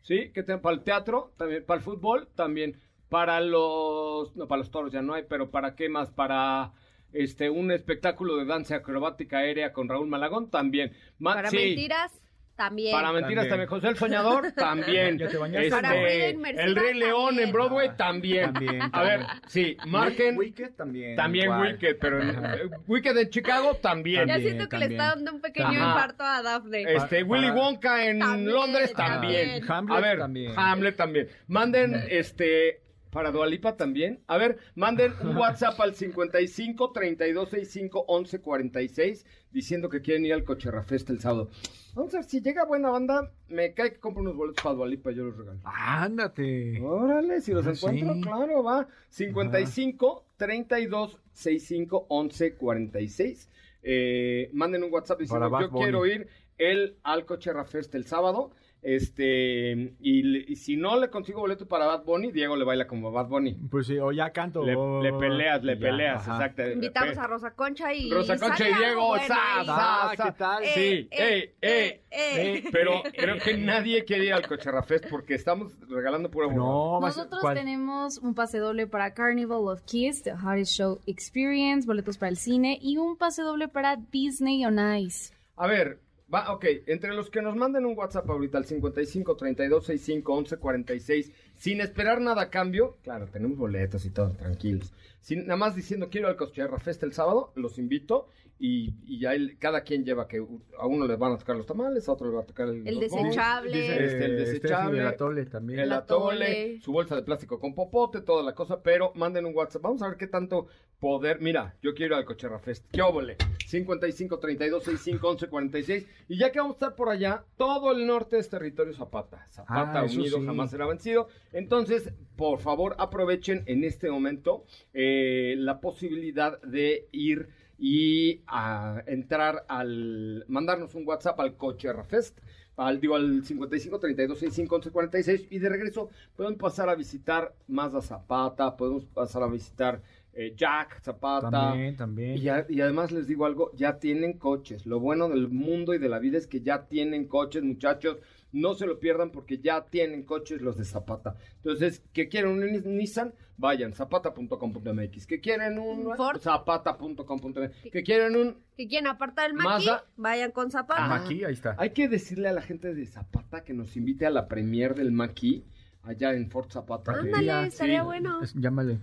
¿Sí? ¿Qué tenemos? ¿Para el teatro? También. ¿Para el fútbol? También. Para los... No, para los toros ya no hay, pero ¿para qué más? Para este un espectáculo de danza acrobática aérea con Raúl Malagón? También. Ma- Para sí. mentiras, también. Para mentiras También. también. José el Soñador, *laughs* también. ¿Ya te bañaste? Para Frida Inmersiva, el Rey León en. Broadway, también. También, A ver, sí, marquen. Wicked también. También igual. Wicked, pero en, eh, Wicked en Chicago también. ya siento que le está dando un pequeño Ajá. infarto a Daphne. Este, Willy Wonka en También, Londres también. también. Hamlet A ver, también. Hamlet también. Manden, este, para Dualipa también. A ver, manden un WhatsApp al 55 32 65 11 46 diciendo que quieren ir al Coche Rafest el sábado. Vamos a ver si llega buena banda. Me cae que compro unos boletos para Dualipa y yo los regalo. Ándate. Órale, si los Ah, encuentro, sí. claro, va. 55 32 65 11 46. Eh, manden un WhatsApp diciendo Bad yo quiero ir el al Coche Rafest el sábado Este, y, y, si no le consigo boleto para Bad Bunny, Diego le baila como Bad Bunny. Pues sí, o ya canto. Le, le peleas, le peleas, exacto. Invitamos a Rosa Concha y. Rosa Concha y Diego, bueno sa, sa, sa. ¿Qué tal? Sí, eh, eh, eh. Pero creo que nadie quiere ir al Coachella Fest porque estamos regalando pura. No, Nosotros ¿cuál? tenemos un pase doble para Carnival of Kids, The Hardest Show Experience, boletos para el cine y un pase doble para Disney on Ice. A ver, va, ok, entre los que nos manden un WhatsApp ahorita al 55 32 65 11 46, sin esperar nada a cambio, claro, tenemos boletos y todo, tranquilos. Sin, nada más diciendo quiero al Coachella Fest el sábado, los invito y, y ya el- cada quien lleva que a uno le van a tocar los tamales, a otro le va a tocar el, desechable. dice, este, el Eh, desechable. Steffi, el atole también. El atole, su bolsa de plástico con popote, toda la cosa, pero manden un WhatsApp. Vamos a ver qué tanto poder. Mira, yo quiero ir al Cocherra Fest. ¿Qué óvole? 55 32 65 11 46. Y ya que vamos a estar por allá, todo el norte es territorio Zapata. Zapata Ah, unido sí. jamás será vencido. Entonces, por favor, aprovechen en este momento eh, la posibilidad de ir y a entrar al mandarnos un WhatsApp al Cocherra Fest al, digo, al 55 32 65 11 46 y de regreso pueden pasar a visitar Mazda Zapata, podemos pasar a visitar eh, Jack Zapata. También, también. Y, ya- y además les digo algo, ya tienen coches. Lo bueno del mundo y de la vida es que ya tienen coches, muchachos. No se lo pierdan porque ya tienen coches los de Zapata. Entonces, que quieren un Nis- Nissan, vayan, zapata.com.mx. Que quieren un Ford. zapata.com.mx. Que quieren un... Que quieren apartar el maqui, Mazda. vayan con Zapata. Aquí, ahí está. Hay que decirle a la gente de Zapata que nos invite a la premier del Maki allá en Fort Zapata. Ándale, estaría sí. bueno. Es- llámale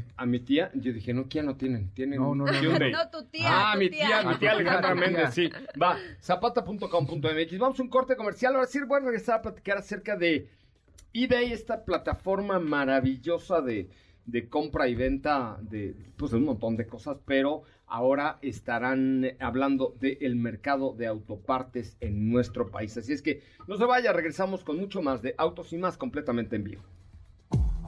tía. A mi tía, yo dije, no, Kia no tienen, tienen No, no, no, no. Hyundai. No, tu tía. Ah, tu mi tía, mi tía Ah, Alejandra tu tía. Méndez, sí. Va, zapata.com.mx. Vamos a un corte comercial. Ahora sí voy a regresar a platicar acerca de eBay, esta plataforma maravillosa de, de compra y venta de, pues, de un montón de cosas, pero ahora estarán hablando del mercado de autopartes en nuestro país. Así es que no se vaya, regresamos con mucho más de Autos y más completamente en vivo.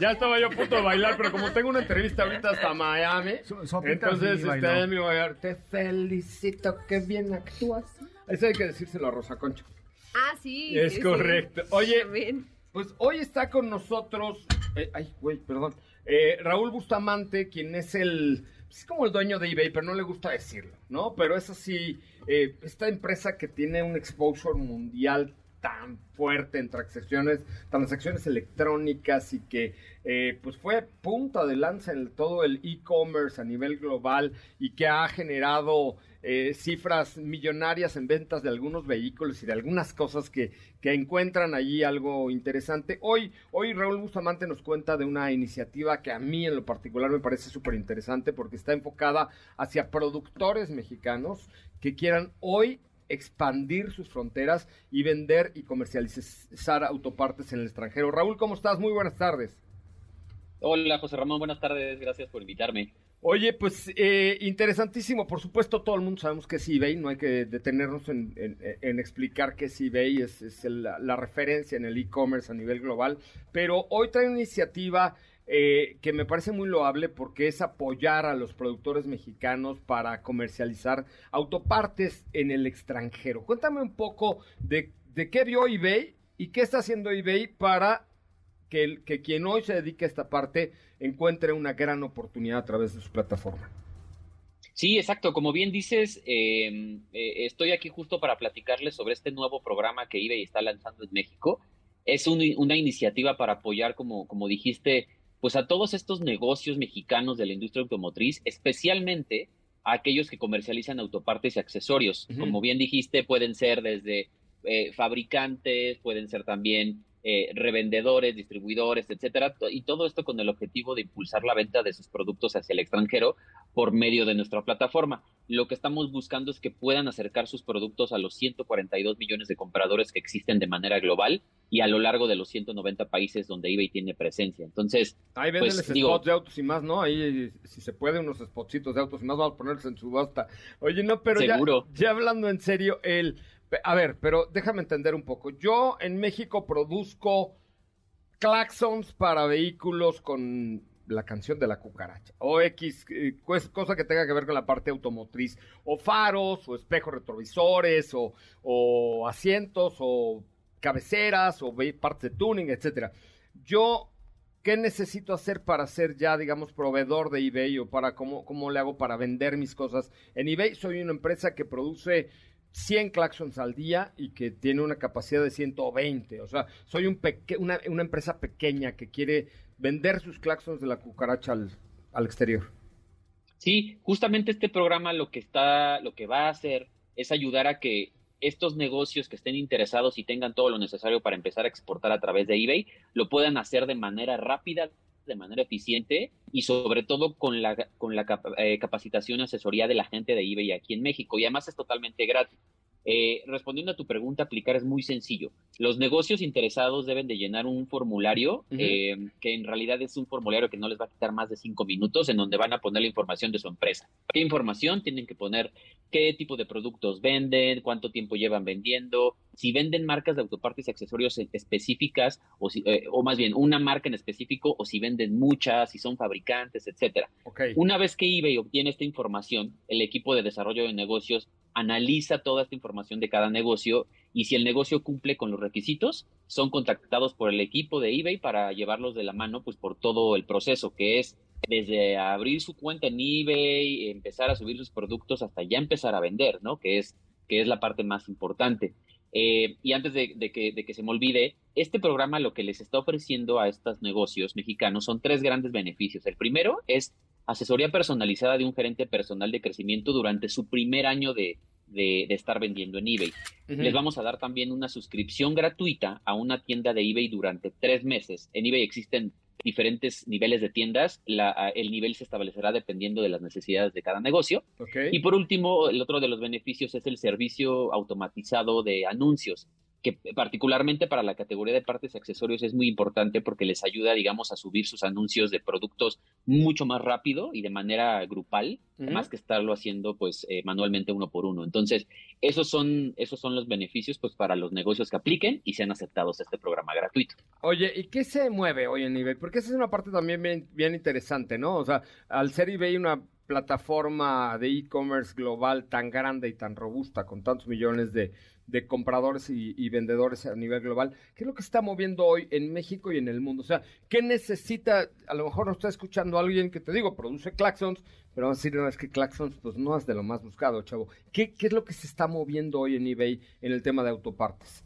Ya estaba yo a punto de bailar, pero como tengo una entrevista ahorita hasta Miami, So- sopita entonces va a bailar. Te felicito, que bien actúas. Eso hay que decírselo a Rosa Concha. Ah, sí. es sí, correcto. Oye, pues hoy está con nosotros, eh, ay, güey, perdón, eh, Raúl Bustamante, quien es el, es como el dueño de eBay, pero no le gusta decirlo, ¿no? Pero es así, eh, esta empresa que tiene un exposure mundial tan fuerte en transacciones, transacciones electrónicas y que eh, pues fue punta de lanza en todo el e-commerce a nivel global y que ha generado eh, cifras millonarias en ventas de algunos vehículos y de algunas cosas que, que encuentran allí algo interesante. Hoy, hoy Raúl Bustamante nos cuenta de una iniciativa que a mí en lo particular me parece súper interesante porque está enfocada hacia productores mexicanos que quieran hoy expandir sus fronteras y vender y comercializar autopartes en el extranjero. Raúl, ¿cómo estás? Muy buenas tardes. Hola José Ramón, buenas tardes, gracias por invitarme. Oye, pues eh, interesantísimo. Por supuesto, todo el mundo sabemos que es eBay. No hay que detenernos en, en- en explicar qué es eBay. Es, es el- la referencia en el e-commerce a nivel global. Pero hoy trae una iniciativa eh, que me parece muy loable porque es apoyar a los productores mexicanos para comercializar autopartes en el extranjero. Cuéntame un poco de, qué vio eBay y qué está haciendo eBay para que, que quien hoy se dedique a esta parte encuentre una gran oportunidad a través de su plataforma. Sí, exacto, como bien dices, eh, eh, estoy aquí justo para platicarles sobre este nuevo programa que eBay está lanzando en México. Es un- una iniciativa para apoyar, como, como dijiste, pues a todos estos negocios mexicanos de la industria automotriz, especialmente a aquellos que comercializan autopartes y accesorios. Como bien dijiste, pueden ser desde eh, fabricantes, pueden ser también eh, revendedores, distribuidores, etcétera, y todo esto con el objetivo de impulsar la venta de sus productos hacia el extranjero por medio de nuestra plataforma. Lo que estamos buscando es que puedan acercar sus productos a los 142 millones de compradores que existen de manera global y a lo largo de los 190 países donde eBay tiene presencia. Entonces, ahí venden pues, spots de autos y más, ¿no? Ahí, si se puede, unos spotsitos de autos y más, vamos a ponerlos en subasta. Oye, no, pero ya, ya hablando en serio, el... A ver, pero déjame entender un poco. Yo en México produzco claxons para vehículos con la canción de la cucaracha, o X, eh, cosa que tenga que ver con la parte automotriz, o faros, o espejos retrovisores, o, o asientos, o cabeceras, o partes de tuning, etcétera. Yo, ¿qué necesito hacer para ser ya, digamos, proveedor de eBay, o para cómo, cómo le hago para vender mis cosas en eBay? Soy una empresa que produce 100 claxons al día y que tiene una capacidad de 120. O sea, soy un una, una, empresa pequeña que quiere vender sus claxons de la cucaracha al, exterior. Sí, justamente este programa lo que está, lo que va a hacer es ayudar a que estos negocios que estén interesados y tengan todo lo necesario para empezar a exportar a través de eBay, lo puedan hacer de manera rápida, de manera eficiente y sobre todo con la, con la eh, capacitación y asesoría de la gente de eBay aquí en México. Y además es totalmente gratis. Eh, respondiendo a tu pregunta, aplicar es muy sencillo. Los negocios interesados deben de llenar un formulario, eh, que en realidad es un formulario que no les va a quitar más de cinco minutos, en donde van a poner la información de su empresa. ¿Qué información? Tienen que poner qué tipo de productos venden, cuánto tiempo llevan vendiendo, si venden marcas de autopartes y accesorios e-, específicas, o, si, eh, o más bien una marca en específico, o si venden muchas, si son fabricantes, etcétera. Una vez que eBay obtiene esta información, el equipo de desarrollo de negocios analiza toda esta información de cada negocio y si el negocio cumple con los requisitos, son contactados por el equipo de eBay para llevarlos de la mano pues por todo el proceso que es desde abrir su cuenta en eBay, empezar a subir sus productos hasta ya empezar a vender, ¿no? Que es, que es la parte más importante. Eh, y antes de, que, de que se me olvide, este programa lo que les está ofreciendo a estos negocios mexicanos son tres grandes beneficios. El primero es asesoría personalizada de un gerente personal de crecimiento durante su primer año de, estar vendiendo en eBay. Les vamos a dar también una suscripción gratuita a una tienda de eBay durante tres meses. En eBay existen diferentes niveles de tiendas. el nivel se establecerá dependiendo de las necesidades de cada negocio. Y por último, el otro de los beneficios es el servicio automatizado de anuncios que particularmente para la categoría de partes y accesorios es muy importante porque les ayuda, digamos, a subir sus anuncios de productos mucho más rápido y de manera grupal, más que estarlo haciendo pues eh, manualmente uno por uno. Entonces, esos son, esos son los beneficios pues para los negocios que apliquen y sean aceptados a este programa gratuito. Oye, ¿y qué se mueve hoy en eBay? Porque esa es una parte también bien, bien interesante, ¿no? O sea, al ser eBay una plataforma de e-commerce global tan grande y tan robusta, con tantos millones de, compradores y, vendedores a nivel global. ¿Qué es lo que está moviendo hoy en México y en el mundo? O sea, ¿qué necesita? A lo mejor no está escuchando alguien que te digo, produce claxons, pero vamos a decir, no, es que claxons pues no es de lo más buscado, chavo. ¿Qué, qué es lo que se está moviendo hoy en eBay en el tema de autopartes?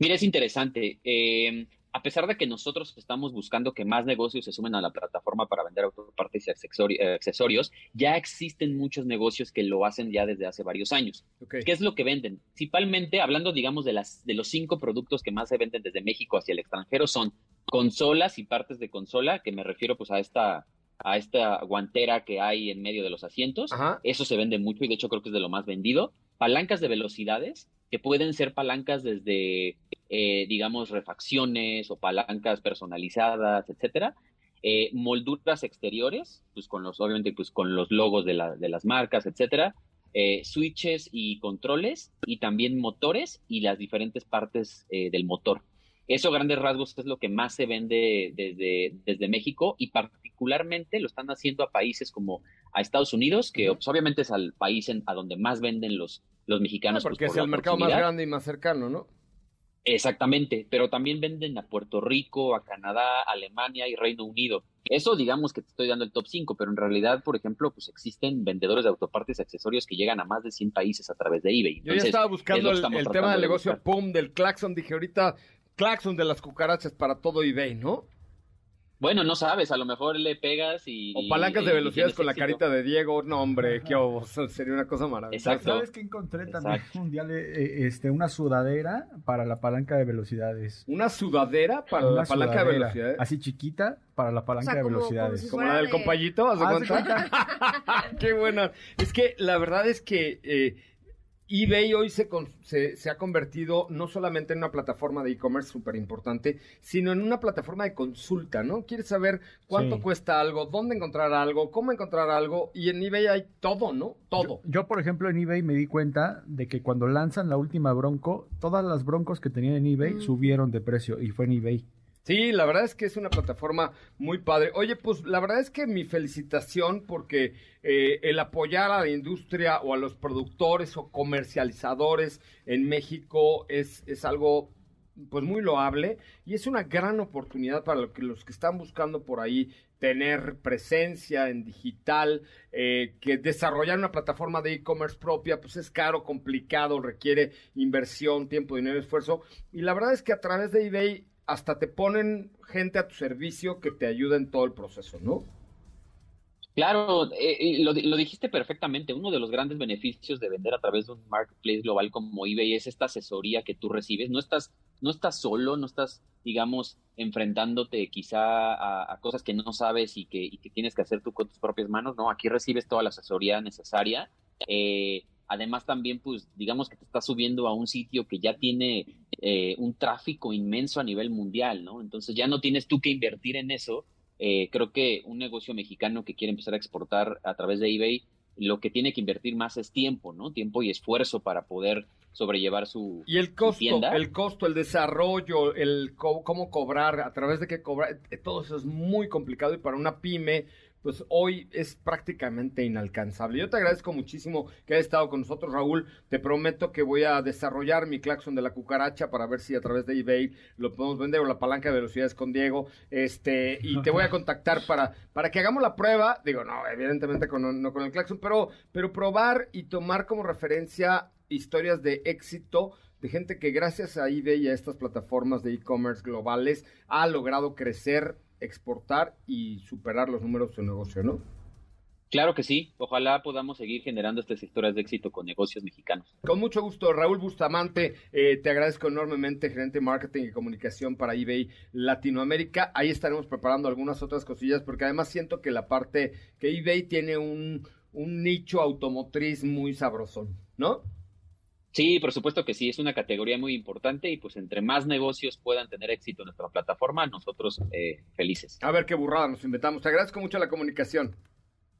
Mira, es interesante. Eh, a pesar de que nosotros estamos buscando que más negocios se sumen a la plataforma para vender autopartes y eh, accesorios, ya existen muchos negocios que lo hacen ya desde hace varios años. ¿Qué es lo que venden? Principalmente, hablando, digamos, de, las, de los cinco productos que más se venden desde México hacia el extranjero, son consolas y partes de consola, que me refiero pues a esta a esta guantera que hay en medio de los asientos. Eso se vende mucho y de hecho creo que es de lo más vendido. Palancas de velocidades, que pueden ser palancas desde eh, digamos, refacciones o palancas personalizadas, etcétera. Eh, molduras exteriores, pues con los, obviamente, pues con los logos de, la, de las marcas, etcétera. Eh, switches y controles y también motores y las diferentes partes del motor. Eso, grandes rasgos, es lo que más se vende desde, desde México y particularmente lo están haciendo a países como a Estados Unidos, que pues, obviamente es al país en, a donde más venden los, los mexicanos. Ah, porque es el mercado más grande y más cercano, ¿no? Exactamente, pero también venden a Puerto Rico, a Canadá, Alemania y Reino Unido. Eso digamos que te estoy dando el top 5, pero en realidad, por ejemplo, pues existen vendedores de autopartes y accesorios que llegan a más de 100 países a través de eBay. Yo ya estaba buscando el, tema del negocio PUM, del claxon, dije ahorita claxon de las cucarachas para todo eBay, ¿no? Bueno, no sabes, a lo mejor le pegas y... O palancas de velocidades con la carita de Diego. No, hombre, qué sería una cosa maravillosa. ¿Sabes qué encontré también mundial? Eh, este, una sudadera para la palanca de velocidades. ¿Una sudadera para la palanca de velocidades? Así chiquita para la palanca de velocidades. Como, la del compayito, ¿has de *laughs* qué buena. Es que la verdad es que... Eh, eBay hoy se, con- se, se ha convertido no solamente en una plataforma de e-commerce súper importante, sino en una plataforma de consulta, ¿no? Quieres saber cuánto Sí. cuesta algo, dónde encontrar algo, cómo encontrar algo, y en eBay hay todo, ¿no? Todo. Yo, por ejemplo, en eBay me di cuenta de que cuando lanzan la última Bronco, todas las Broncos que tenían en eBay Mm. subieron de precio y fue en eBay. Sí, la verdad es que es una plataforma muy padre. Oye, pues la verdad es que mi felicitación porque eh, el apoyar a la industria o a los productores o comercializadores en México es, es algo pues muy loable y es una gran oportunidad para los que están buscando por ahí tener presencia en digital, eh, que desarrollar una plataforma de e-commerce propia, pues es caro, complicado, requiere inversión, tiempo, dinero, esfuerzo. Y la verdad es que a través de eBay hasta te ponen gente a tu servicio que te ayuda en todo el proceso, ¿no? Claro, eh, lo, lo dijiste perfectamente. Uno de los grandes beneficios de vender a través de un marketplace global como eBay es esta asesoría que tú recibes. No estás, no estás solo, no estás, digamos, enfrentándote quizá a, a cosas que no sabes y que, y que tienes que hacer tú con tus propias manos. No, aquí recibes toda la asesoría necesaria. Eh, además también, pues, digamos que te estás subiendo a un sitio que ya tiene eh, un tráfico inmenso a nivel mundial, ¿no? Entonces ya no tienes tú que invertir en eso. Eh, creo que un negocio mexicano que quiere empezar a exportar a través de eBay, lo que tiene que invertir más es tiempo, ¿no? Tiempo y esfuerzo para poder sobrellevar su, Y el costo, tienda. el costo, el desarrollo, el co- cómo cobrar, a través de qué cobrar, todo eso es muy complicado y para una pyme, pues hoy es prácticamente inalcanzable. Yo te agradezco muchísimo que hayas estado con nosotros, Raúl. Te prometo que voy a desarrollar mi claxon de la cucaracha para ver si a través de eBay lo podemos vender o la palanca de velocidades con Diego. Este, y te voy a *laughs* contactar para, para que hagamos la prueba. Digo, no, evidentemente con, no con el claxon, pero, pero probar y tomar como referencia historias de éxito de gente que gracias a eBay y a estas plataformas de e-commerce globales ha logrado crecer, exportar y superar los números de su negocio, ¿no? Claro que sí. Ojalá podamos seguir generando estas historias de éxito con negocios mexicanos. Con mucho gusto, Raúl Bustamante, eh, te agradezco enormemente, gerente de marketing y comunicación para eBay Latinoamérica. Ahí estaremos preparando algunas otras cosillas porque además siento que la parte, que eBay tiene un, un nicho automotriz muy sabrosón, ¿no? Sí, por supuesto que sí, es una categoría muy importante y pues entre más negocios puedan tener éxito en nuestra plataforma, nosotros eh, felices. A ver qué burrada nos inventamos. Te agradezco mucho la comunicación.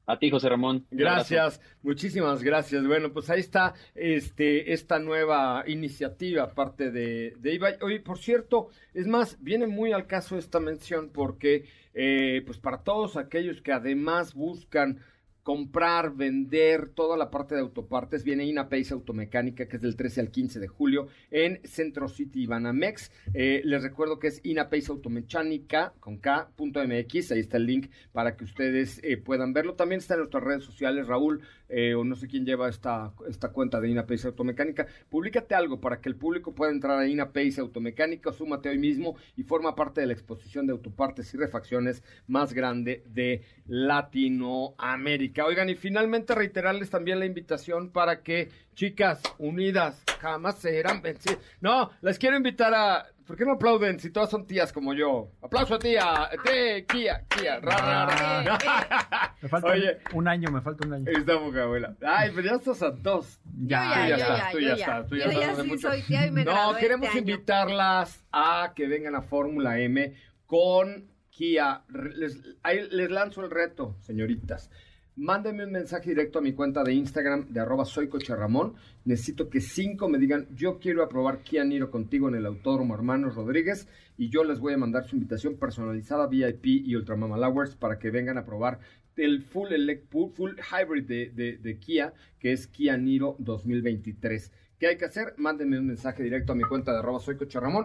A ti, José Ramón. Gracias, muchísimas gracias. Bueno, pues ahí está este, esta nueva iniciativa, parte de, de eBay. Oye, por cierto, es más, viene muy al caso esta mención porque, eh, pues para todos aquellos que además buscan comprar, vender toda la parte de autopartes, viene Inapace Automecánica, que es del 13 al 15 de julio en Centro City Banamex. Eh, les recuerdo que es Inapace Automecánica con K.mx, ahí está el link para que ustedes eh, puedan verlo. También está en nuestras redes sociales, Raúl, eh, o no sé quién lleva esta, esta cuenta de Inapace Automecánica. Públicate algo para que el público pueda entrar a Inapace Automecánica, súmate hoy mismo y forma parte de la exposición de autopartes y refacciones más grande de Latinoamérica. Oigan, y finalmente reiterarles también la invitación para que chicas unidas jamás serán vencidas. No, les quiero invitar a... ¿Por qué no aplauden si todas son tías como yo? Aplauso a tía, te, Kia, Kia, ra, ra, ra. *laughs* Me falta Oye. un año, me falta un año. Está poca abuela. Ay, pero ya estás a dos. Ya, Yo ya, Tú yo estás, ya, tú yo ya ya. estás, tú ya Yo estás ya hace sí mucho. soy tía y me No, queremos este año. invitarlas a que vengan a Fórmula M con Kia. Les, ahí les lanzo el reto, señoritas. Mándenme un mensaje directo a mi cuenta de Instagram de arroba soy Coche Ramón. Necesito que cinco me digan, yo quiero aprobar Kia Niro contigo en el Autódromo Hermanos Rodríguez y yo les voy a mandar su invitación personalizada VIP y Ultramama Hours para que vengan a probar el full, elec- full, hybrid de- de Kia, que es Kia Niro 2023. ¿Qué hay que hacer? Mándenme un mensaje directo a mi cuenta de arroba soy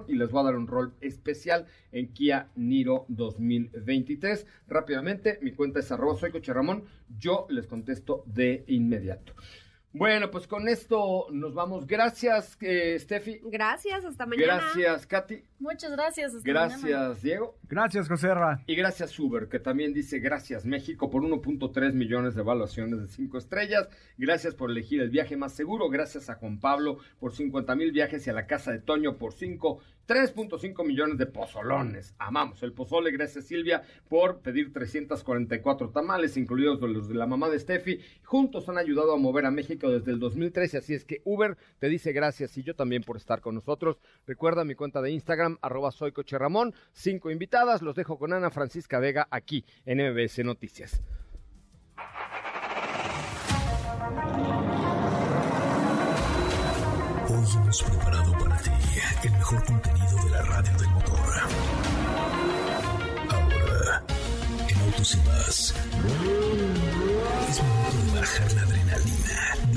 y les voy a dar un rol especial en Kia Niro 2023. Rápidamente, mi cuenta es arroba soy. Yo les contesto de inmediato. Bueno, pues con esto nos vamos. Gracias, eh, Steffi. Gracias, hasta mañana. Gracias, Katy. Muchas gracias. hasta Gracias, mañana. Diego. Gracias, José Ra. Y gracias Uber, que también dice gracias México por 1.3 millones de evaluaciones de 5 estrellas. Gracias por elegir el viaje más seguro. Gracias a Juan Pablo por 50 mil viajes y a la casa de Toño por 5. 3.5 millones de pozolones. Amamos el pozole. Gracias Silvia por pedir 344 tamales, incluidos los de la mamá de Steffi. Juntos han ayudado a mover a México desde el 2013, así es que Uber te dice gracias y yo también por estar con nosotros. Recuerda mi cuenta de Instagram, arroba. Cinco invitadas, los dejo con Ana Francisca Vega aquí en MBS Noticias.